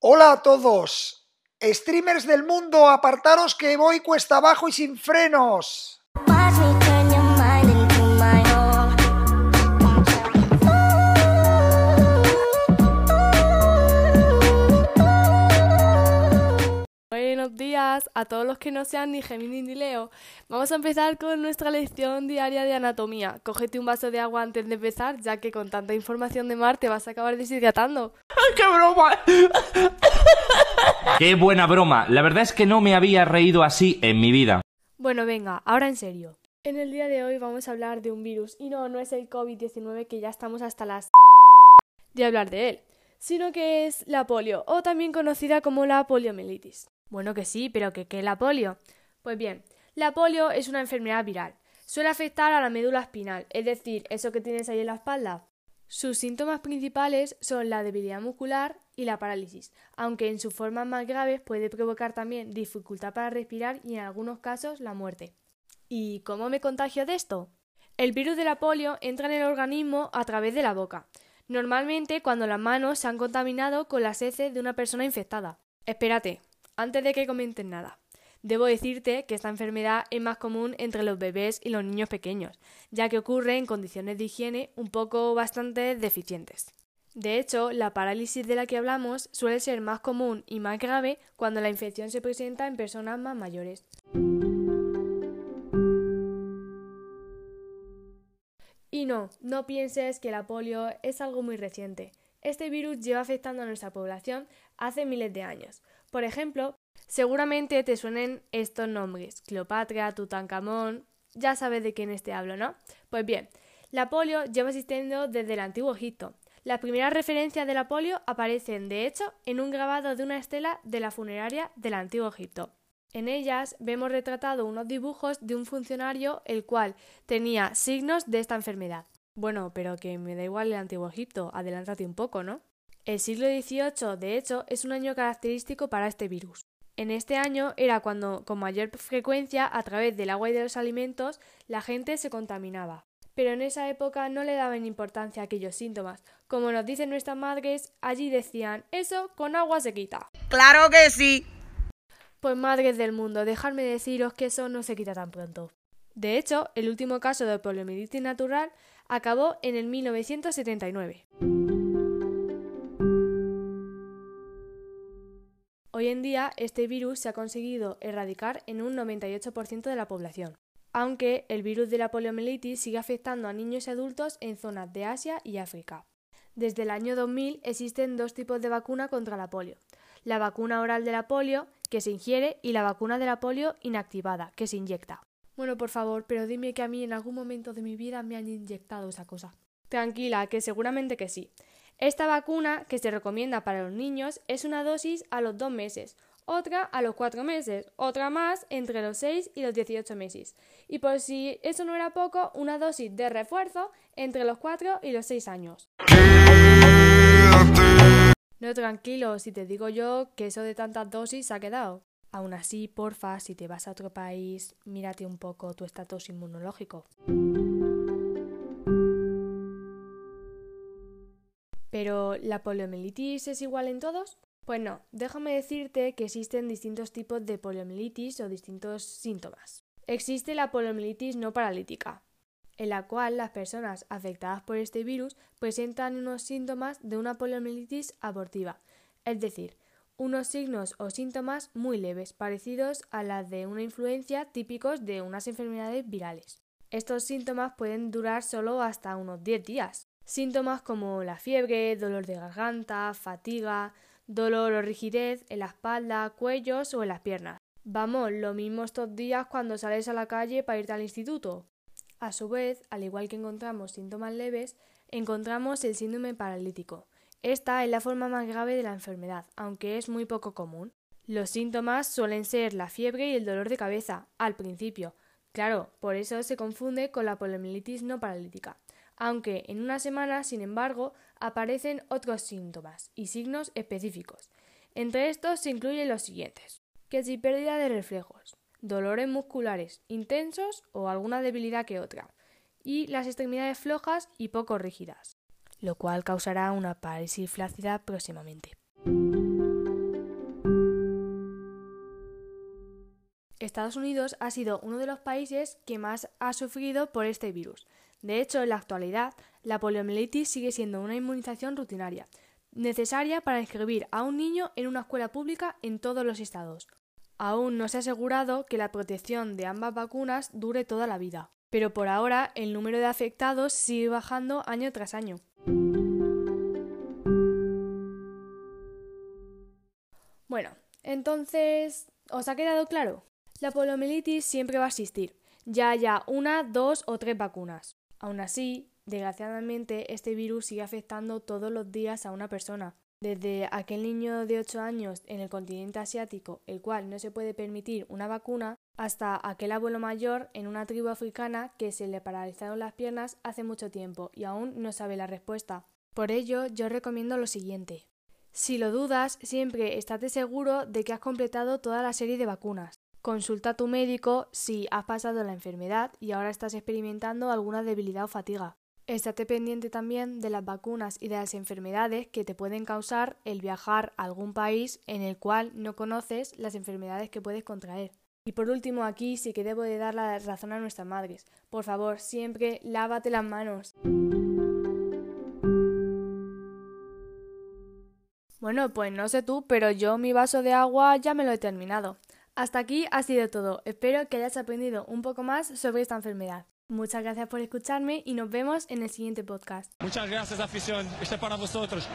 Hola a todos. Streamers del mundo, apartaros que voy cuesta abajo y sin frenos. Buenos días a todos los que no sean ni Gemini ni Leo. Vamos a empezar con nuestra lección diaria de anatomía. Cógete un vaso de agua antes de empezar, ya que con tanta información de mar te vas a acabar deshidratando. ¡Qué broma! ¡Qué buena broma! La verdad es que no me había reído así en mi vida. Bueno, venga, ahora en serio. En el día de hoy vamos a hablar de un virus, y no, no es el COVID-19 que ya estamos hasta las de hablar de él, sino que es la polio, o también conocida como la poliomielitis. Bueno, que sí, pero ¿qué es la polio? Pues bien, la polio es una enfermedad viral. Suele afectar a la médula espinal, es decir, eso que tienes ahí en la espalda. Sus síntomas principales son la debilidad muscular y la parálisis, aunque en sus formas más graves puede provocar también dificultad para respirar y en algunos casos la muerte. ¿Y cómo me contagio de esto? El virus de la polio entra en el organismo a través de la boca, normalmente cuando las manos se han contaminado con las heces de una persona infectada. Espérate, antes de que comenten nada. Debo decirte que esta enfermedad es más común entre los bebés y los niños pequeños, ya que ocurre en condiciones de higiene un poco bastante deficientes. De hecho, la parálisis de la que hablamos suele ser más común y más grave cuando la infección se presenta en personas más mayores. Y no, no pienses que la polio es algo muy reciente. Este virus lleva afectando a nuestra población hace miles de años. Por ejemplo, seguramente te suenen estos nombres: Cleopatra, Tutankamón. Ya sabes de quién te hablo, ¿no? Pues bien, la polio lleva existiendo desde el antiguo Egipto. Las primeras referencias de la polio aparecen, de hecho, en un grabado de una estela de la funeraria del antiguo Egipto. En ellas vemos retratado unos dibujos de un funcionario el cual tenía signos de esta enfermedad. Bueno, pero que me da igual el antiguo Egipto, adelántate un poco, ¿no? El siglo XVIII, de hecho, es un año característico para este virus. En este año era cuando, con mayor frecuencia, a través del agua y de los alimentos, la gente se contaminaba. Pero en esa época no le daban importancia a aquellos síntomas. Como nos dicen nuestras madres, allí decían, eso con agua se quita. ¡Claro que sí! Pues madres del mundo, dejadme deciros que eso no se quita tan pronto. De hecho, el último caso de poliomielitis natural acabó en el 1979. Hoy en día este virus se ha conseguido erradicar en un 98% de la población, aunque el virus de la poliomielitis sigue afectando a niños y adultos en zonas de Asia y África. Desde el año 2000 existen dos tipos de vacuna contra la polio. La vacuna oral de la polio, que se ingiere, y la vacuna de la polio inactivada, que se inyecta. Bueno, por favor, pero dime que a mí en algún momento de mi vida me han inyectado esa cosa. Tranquila, que seguramente que sí. Esta vacuna, que se recomienda para los niños, es una dosis a los 2 meses, otra a los 4 meses, otra más entre los 6 y los 18 meses. Y por si eso no era poco, una dosis de refuerzo entre los 4 y los 6 años. No, tranquilo, si te digo yo que eso de tantas dosis se ha quedado. Aún así, porfa, si te vas a otro país, mírate un poco tu estatus inmunológico. Pero, ¿la poliomielitis es igual en todos? Pues no, déjame decirte que existen distintos tipos de poliomielitis o distintos síntomas. Existe la poliomielitis no paralítica, en la cual las personas afectadas por este virus presentan unos síntomas de una poliomielitis abortiva, es decir, unos signos o síntomas muy leves, parecidos a las de una influencia típicos de unas enfermedades virales. Estos síntomas pueden durar solo hasta unos 10 días, Síntomas como la fiebre, dolor de garganta, fatiga, dolor o rigidez en la espalda, cuellos o en las piernas. Vamos, lo mismo estos días cuando sales a la calle para irte al instituto. A su vez, al igual que encontramos síntomas leves, encontramos el síndrome paralítico. Esta es la forma más grave de la enfermedad, aunque es muy poco común. Los síntomas suelen ser la fiebre y el dolor de cabeza, al principio. Claro, por eso se confunde con la poliomielitis no paralítica aunque en una semana, sin embargo, aparecen otros síntomas y signos específicos. Entre estos se incluyen los siguientes. Que si pérdida de reflejos, dolores musculares intensos o alguna debilidad que otra, y las extremidades flojas y poco rígidas, lo cual causará una parálisis flácida próximamente. Estados Unidos ha sido uno de los países que más ha sufrido por este virus, de hecho, en la actualidad, la poliomielitis sigue siendo una inmunización rutinaria, necesaria para inscribir a un niño en una escuela pública en todos los estados. Aún no se ha asegurado que la protección de ambas vacunas dure toda la vida, pero por ahora el número de afectados sigue bajando año tras año. Bueno, entonces, ¿os ha quedado claro? La poliomielitis siempre va a existir, ya haya una, dos o tres vacunas. Aún así, desgraciadamente, este virus sigue afectando todos los días a una persona, desde aquel niño de 8 años en el continente asiático, el cual no se puede permitir una vacuna, hasta aquel abuelo mayor en una tribu africana que se le paralizaron las piernas hace mucho tiempo y aún no sabe la respuesta. Por ello, yo recomiendo lo siguiente. Si lo dudas, siempre estate seguro de que has completado toda la serie de vacunas. Consulta a tu médico si has pasado la enfermedad y ahora estás experimentando alguna debilidad o fatiga. Estate pendiente también de las vacunas y de las enfermedades que te pueden causar el viajar a algún país en el cual no conoces las enfermedades que puedes contraer. Y por último, aquí sí que debo de dar la razón a nuestras madres. Por favor, siempre lávate las manos. Bueno, pues no sé tú, pero yo mi vaso de agua ya me lo he terminado. Hasta aquí ha sido todo. Espero que hayas aprendido un poco más sobre esta enfermedad. Muchas gracias por escucharme y nos vemos en el siguiente podcast. Muchas gracias, afición. Este para vosotros.